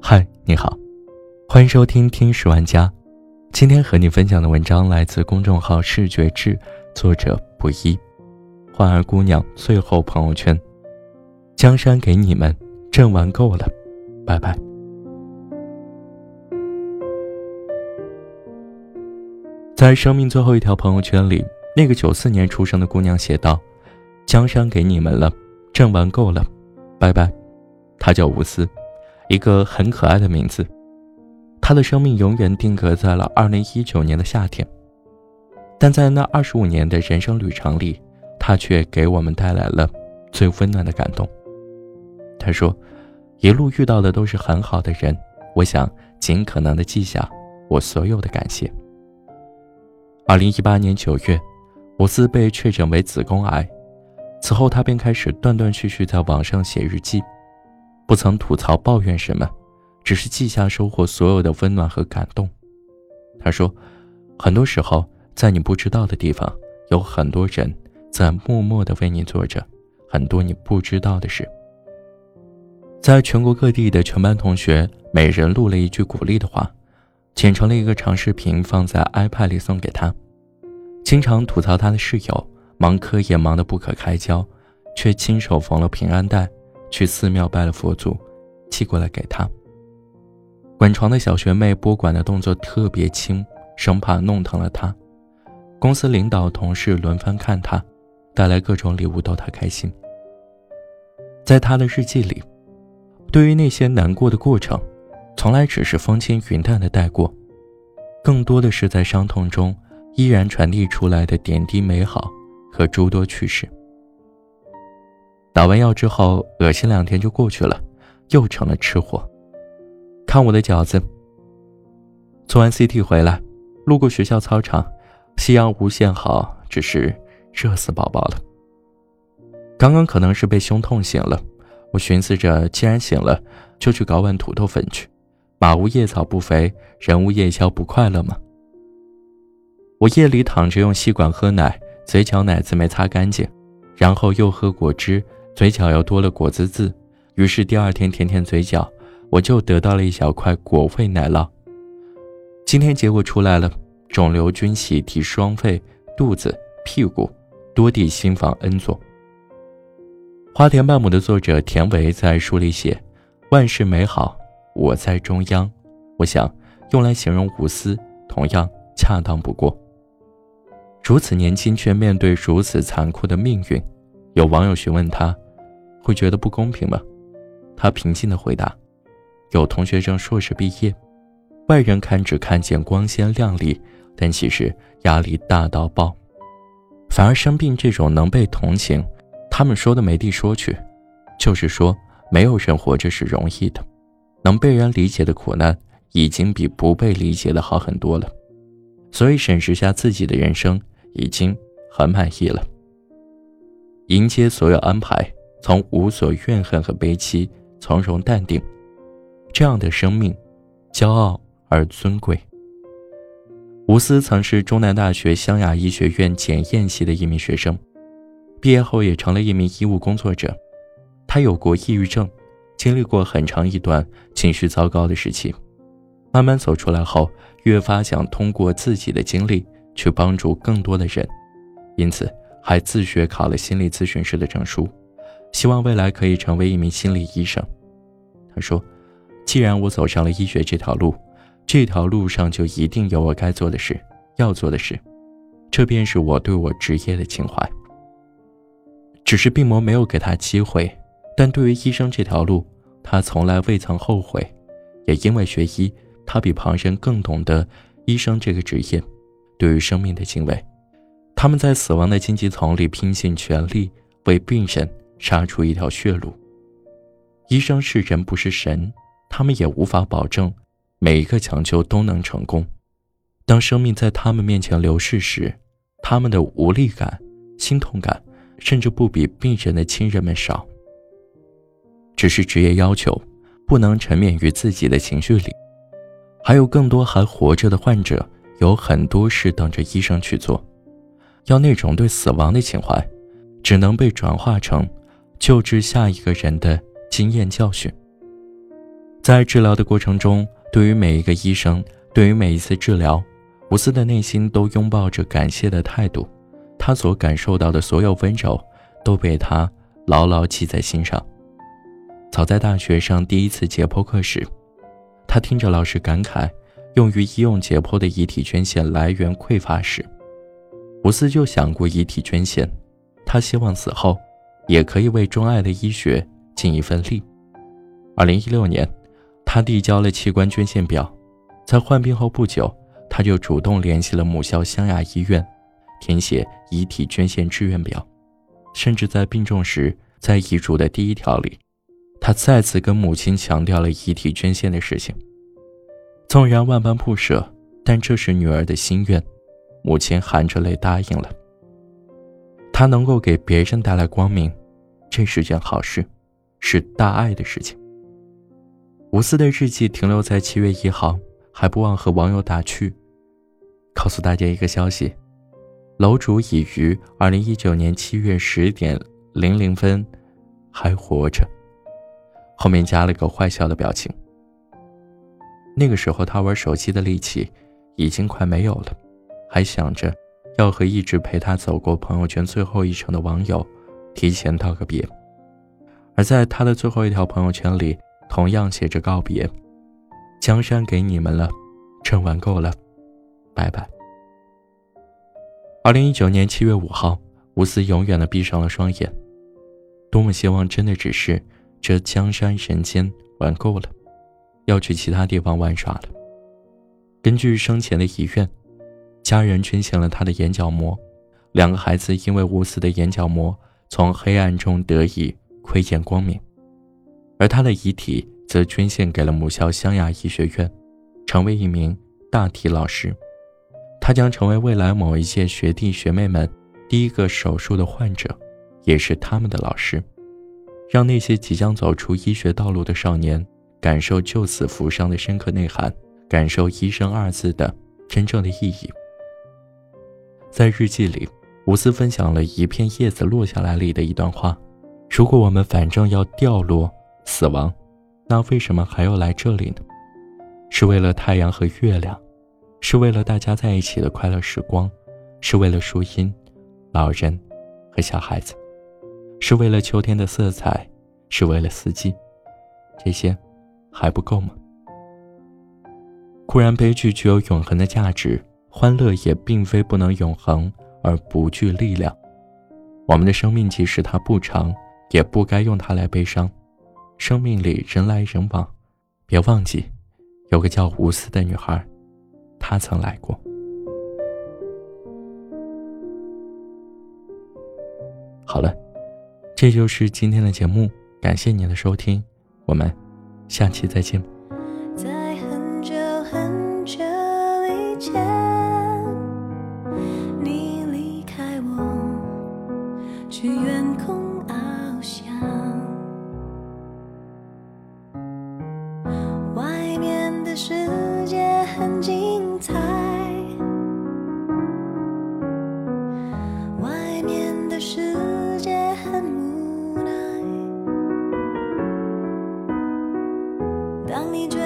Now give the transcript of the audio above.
嗨，你好，欢迎收听《听十万家》。今天和你分享的文章来自公众号“视觉志”，作者不一。花儿姑娘最后朋友圈：江山给你们，朕玩够了，拜拜。在生命最后一条朋友圈里，那个九四年出生的姑娘写道：“江山给你们了，朕玩够了，拜拜。”他叫吴思，一个很可爱的名字。他的生命永远定格在了二零一九年的夏天，但在那二十五年的人生旅程里，他却给我们带来了最温暖的感动。他说：“一路遇到的都是很好的人，我想尽可能的记下我所有的感谢。”二零一八年九月，吴思被确诊为子宫癌，此后他便开始断断续续在网上写日记。不曾吐槽抱怨什么，只是记下收获所有的温暖和感动。他说：“很多时候，在你不知道的地方，有很多人在默默的为你做着很多你不知道的事。”在全国各地的全班同学每人录了一句鼓励的话，剪成了一个长视频，放在 iPad 里送给他。经常吐槽他的室友忙科研忙得不可开交，却亲手缝了平安带。去寺庙拜了佛祖，寄过来给他。管床的小学妹拨管的动作特别轻，生怕弄疼了他。公司领导同事轮番看他，带来各种礼物逗他开心。在他的日记里，对于那些难过的过程，从来只是风轻云淡的带过，更多的是在伤痛中依然传递出来的点滴美好和诸多趣事。打完药之后，恶心两天就过去了，又成了吃货。看我的饺子。做完 CT 回来，路过学校操场，夕阳无限好，只是热死宝宝了。刚刚可能是被胸痛醒了，我寻思着，既然醒了，就去搞碗土豆粉去。马无夜草不肥，人无夜宵不快乐吗？我夜里躺着用吸管喝奶，嘴角奶渍没擦干净，然后又喝果汁。嘴角又多了果子渍，于是第二天舔舔嘴角，我就得到了一小块果味奶酪。今天结果出来了，肿瘤菌喜提双肺、肚子、屁股，多地心房 N 座。花田半亩的作者田维在书里写：“万事美好，我在中央。”我想用来形容无私，同样恰当不过。如此年轻却面对如此残酷的命运，有网友询问他。会觉得不公平吗？他平静的回答：“有同学正硕士毕业，外人看只看见光鲜亮丽，但其实压力大到爆。反而生病这种能被同情，他们说的没地说去，就是说没有人活着是容易的，能被人理解的苦难已经比不被理解的好很多了。所以审视下自己的人生，已经很满意了。迎接所有安排。”从无所怨恨和悲戚，从容淡定，这样的生命，骄傲而尊贵。吴思曾是中南大学湘雅医学院检验系的一名学生，毕业后也成了一名医务工作者。他有过抑郁症，经历过很长一段情绪糟糕的时期，慢慢走出来后，越发想通过自己的经历去帮助更多的人，因此还自学考了心理咨询师的证书。希望未来可以成为一名心理医生。他说：“既然我走上了医学这条路，这条路上就一定有我该做的事，要做的事，这便是我对我职业的情怀。”只是病魔没有给他机会，但对于医生这条路，他从来未曾后悔。也因为学医，他比旁人更懂得医生这个职业对于生命的敬畏。他们在死亡的荆棘丛里拼尽全力为病人。杀出一条血路。医生是人不是神，他们也无法保证每一个抢救都能成功。当生命在他们面前流逝时，他们的无力感、心痛感，甚至不比病人的亲人们少。只是职业要求，不能沉湎于自己的情绪里。还有更多还活着的患者，有很多事等着医生去做。要那种对死亡的情怀，只能被转化成。救治下一个人的经验教训。在治疗的过程中，对于每一个医生，对于每一次治疗，吴思的内心都拥抱着感谢的态度。他所感受到的所有温柔，都被他牢牢记在心上。早在大学上第一次解剖课时，他听着老师感慨，用于医用解剖的遗体捐献来源匮乏时，吴思就想过遗体捐献。他希望死后，也可以为钟爱的医学尽一份力。二零一六年，他递交了器官捐献表，在患病后不久，他就主动联系了母校湘雅医院。填写遗体捐献志愿表，甚至在病重时，在遗嘱的第一条里，他再次跟母亲强调了遗体捐献的事情。纵然万般不舍，但这是女儿的心愿，母亲含着泪答应了。他能够给别人带来光明，这是件好事，是大爱的事情。无私的日记停留在七月一号，还不忘和网友打趣，告诉大家一个消息。楼主已于二零一九年七月十点零零分还活着，后面加了个坏笑的表情。那个时候他玩手机的力气已经快没有了，还想着要和一直陪他走过朋友圈最后一程的网友提前道个别。而在他的最后一条朋友圈里，同样写着告别：“江山给你们了，朕玩够了，拜拜。”二零一九年七月五号，吴思永远的闭上了双眼。多么希望真的只是这江山人间玩够了，要去其他地方玩耍了。根据生前的遗愿，家人捐献了他的眼角膜，两个孩子因为无私的眼角膜从黑暗中得以窥见光明，而他的遗体则捐献给了母校湘雅医学院，成为一名大体老师。他将成为未来某一届学弟学妹们第一个手术的患者，也是他们的老师，让那些即将走出医学道路的少年感受救死扶伤的深刻内涵，感受“医生”二字的真正的意义。在日记里，无私分享了一片叶子落下来里的一段话：“如果我们反正要掉落死亡，那为什么还要来这里呢？是为了太阳和月亮。”是为了大家在一起的快乐时光，是为了树荫、老人和小孩子，是为了秋天的色彩，是为了四季，这些还不够吗？固然悲剧具有永恒的价值，欢乐也并非不能永恒而不具力量。我们的生命即使它不长，也不该用它来悲伤。生命里人来人往，别忘记，有个叫无私的女孩。她曾来过。好了，这就是今天的节目，感谢您的收听，我们下期再见。当你觉